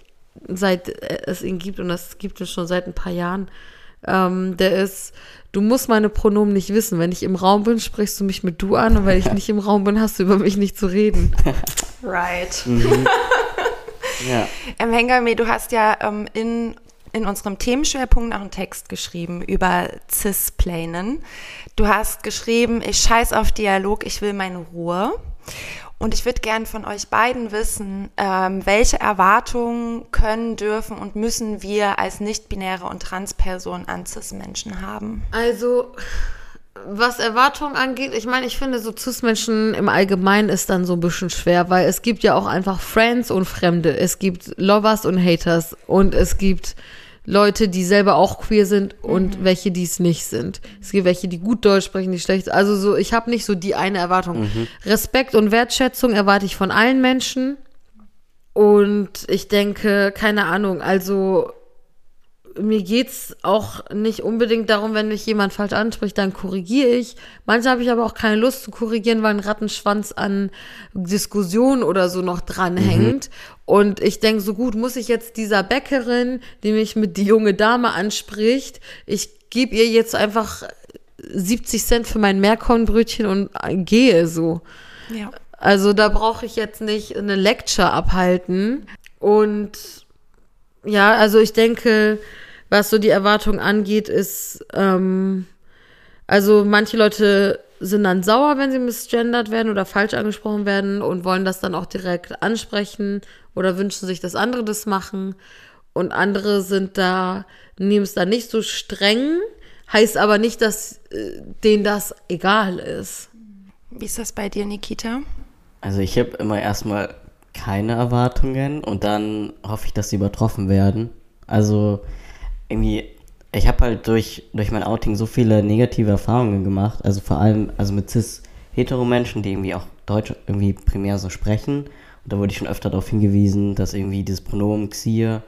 seit äh, es ihn gibt und das gibt es schon seit ein paar Jahren. Ähm, der ist, du musst meine Pronomen nicht wissen. Wenn ich im Raum bin, sprichst du mich mit du an und wenn ich nicht im Raum bin, hast du über mich nicht zu reden. Right. Ja. Ähm, Hengame, du hast ja ähm, in, in unserem Themenschwerpunkt auch einen Text geschrieben über Cisplanen. Du hast geschrieben, ich scheiß auf Dialog, ich will meine Ruhe. Und ich würde gern von euch beiden wissen, ähm, welche Erwartungen können, dürfen und müssen wir als nicht-binäre und Transpersonen an Cis-Menschen haben? Also, was Erwartungen angeht, ich meine, ich finde, so Cis-Menschen im Allgemeinen ist dann so ein bisschen schwer, weil es gibt ja auch einfach Friends und Fremde. Es gibt Lovers und Haters und es gibt Leute, die selber auch queer sind und welche, die es nicht sind. Es gibt welche, die gut Deutsch sprechen, die schlecht. Also so, ich habe nicht so die eine Erwartung. Respekt und Wertschätzung erwarte ich von allen Menschen. Und ich denke, keine Ahnung, also mir geht's auch nicht unbedingt darum, wenn mich jemand falsch anspricht, dann korrigiere ich. Manchmal habe ich aber auch keine Lust zu korrigieren, weil ein Rattenschwanz an Diskussion oder so noch dranhängt. Und ich denke, so gut muss ich jetzt dieser Bäckerin, die mich mit die junge Dame anspricht, ich gebe ihr jetzt einfach 70 Cent für mein Meerkornbrötchen und gehe so. Ja. Also da brauche ich jetzt nicht eine Lecture abhalten. Und ja, also ich denke, was so die Erwartung angeht, ist, ähm, also manche Leute sind dann sauer, wenn sie misgendert werden oder falsch angesprochen werden und wollen das dann auch direkt ansprechen oder wünschen sich, dass andere das machen. Und andere sind da, nehmen es da nicht so streng, heißt aber nicht, dass äh, denen das egal ist. Wie ist das bei dir, Nikita? Also, ich habe immer erstmal keine Erwartungen und dann hoffe ich, dass sie übertroffen werden. Also, irgendwie, ich habe halt durch, durch mein Outing so viele negative Erfahrungen gemacht. Also, vor allem, also mit cis-hetero-Menschen, die irgendwie auch Deutsch irgendwie primär so sprechen. Und da wurde ich schon öfter darauf hingewiesen, dass irgendwie dieses Pronomen Xier,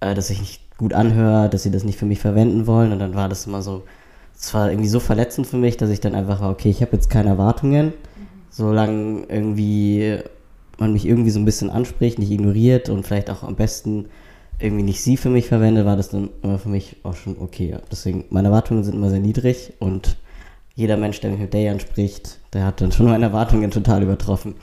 äh, dass ich nicht gut anhöre, dass sie das nicht für mich verwenden wollen. Und dann war das immer so, es war irgendwie so verletzend für mich, dass ich dann einfach war, okay, ich habe jetzt keine Erwartungen, solange irgendwie man mich irgendwie so ein bisschen anspricht, nicht ignoriert und vielleicht auch am besten irgendwie nicht sie für mich verwendet, war das dann immer für mich auch schon okay. Deswegen, meine Erwartungen sind immer sehr niedrig und jeder Mensch, der mich mit Day anspricht, der hat dann schon meine Erwartungen total übertroffen.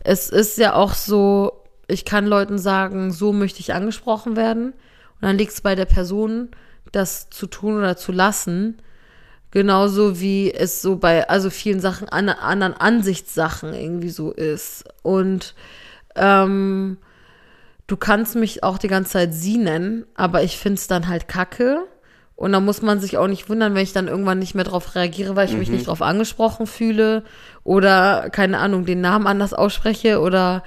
Es ist ja auch so, ich kann Leuten sagen, so möchte ich angesprochen werden. Und dann liegt es bei der Person, das zu tun oder zu lassen. Genauso wie es so bei also vielen Sachen, an, anderen Ansichtssachen irgendwie so ist. Und ähm, du kannst mich auch die ganze Zeit sie nennen, aber ich finde es dann halt kacke. Und da muss man sich auch nicht wundern, wenn ich dann irgendwann nicht mehr drauf reagiere, weil ich mhm. mich nicht drauf angesprochen fühle oder, keine Ahnung, den Namen anders ausspreche oder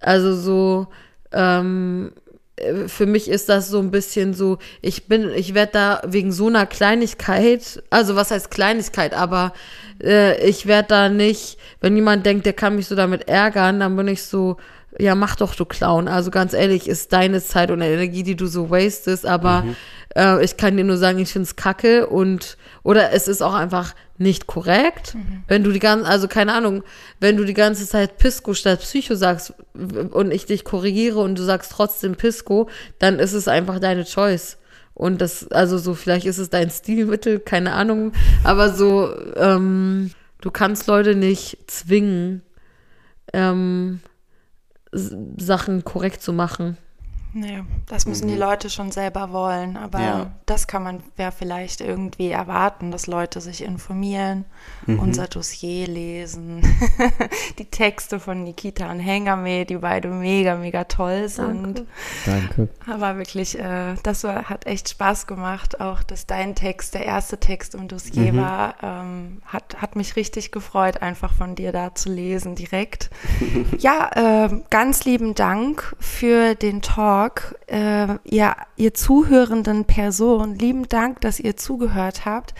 also so, ähm, für mich ist das so ein bisschen so, ich bin, ich werde da wegen so einer Kleinigkeit, also was heißt Kleinigkeit, aber äh, ich werde da nicht, wenn jemand denkt, der kann mich so damit ärgern, dann bin ich so, ja, mach doch, du Clown. Also ganz ehrlich, ist deine Zeit und Energie, die du so wastest, aber mhm. äh, ich kann dir nur sagen, ich finde es kacke und oder es ist auch einfach nicht korrekt. Mhm. Wenn du die ganze, also keine Ahnung, wenn du die ganze Zeit Pisco statt Psycho sagst und ich dich korrigiere und du sagst trotzdem Pisco, dann ist es einfach deine Choice. Und das, also so, vielleicht ist es dein Stilmittel, keine Ahnung, aber so, ähm, du kannst Leute nicht zwingen, ähm, Sachen korrekt zu machen. Nee, das müssen mhm. die Leute schon selber wollen. Aber ja. das kann man ja vielleicht irgendwie erwarten, dass Leute sich informieren, mhm. unser Dossier lesen, die Texte von Nikita und Hengame, die beide mega, mega toll sind. Danke. Danke. Aber wirklich, äh, das war, hat echt Spaß gemacht. Auch, dass dein Text der erste Text im Dossier mhm. war, ähm, hat, hat mich richtig gefreut, einfach von dir da zu lesen direkt. ja, äh, ganz lieben Dank für den Talk. Talk. Äh, ihr, ihr zuhörenden Person, lieben Dank, dass ihr zugehört habt.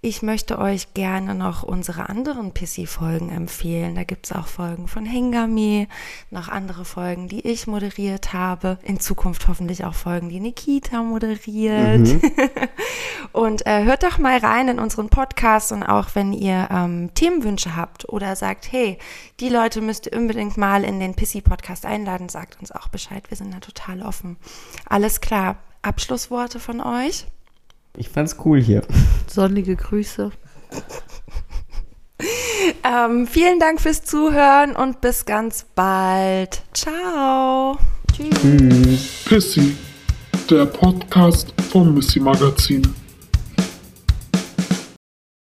Ich möchte euch gerne noch unsere anderen Pissy-Folgen empfehlen. Da gibt es auch Folgen von Hengami, noch andere Folgen, die ich moderiert habe. In Zukunft hoffentlich auch Folgen, die Nikita moderiert. Mhm. und äh, hört doch mal rein in unseren Podcast und auch wenn ihr ähm, Themenwünsche habt oder sagt, hey, die Leute müsst ihr unbedingt mal in den Pissy-Podcast einladen, sagt uns auch Bescheid. Wir sind da total offen. Alles klar. Abschlussworte von euch? Ich fand's cool hier. Sonnige Grüße. ähm, vielen Dank fürs Zuhören und bis ganz bald. Ciao. Tschüss. Pissy, der Podcast vom Missy Magazin.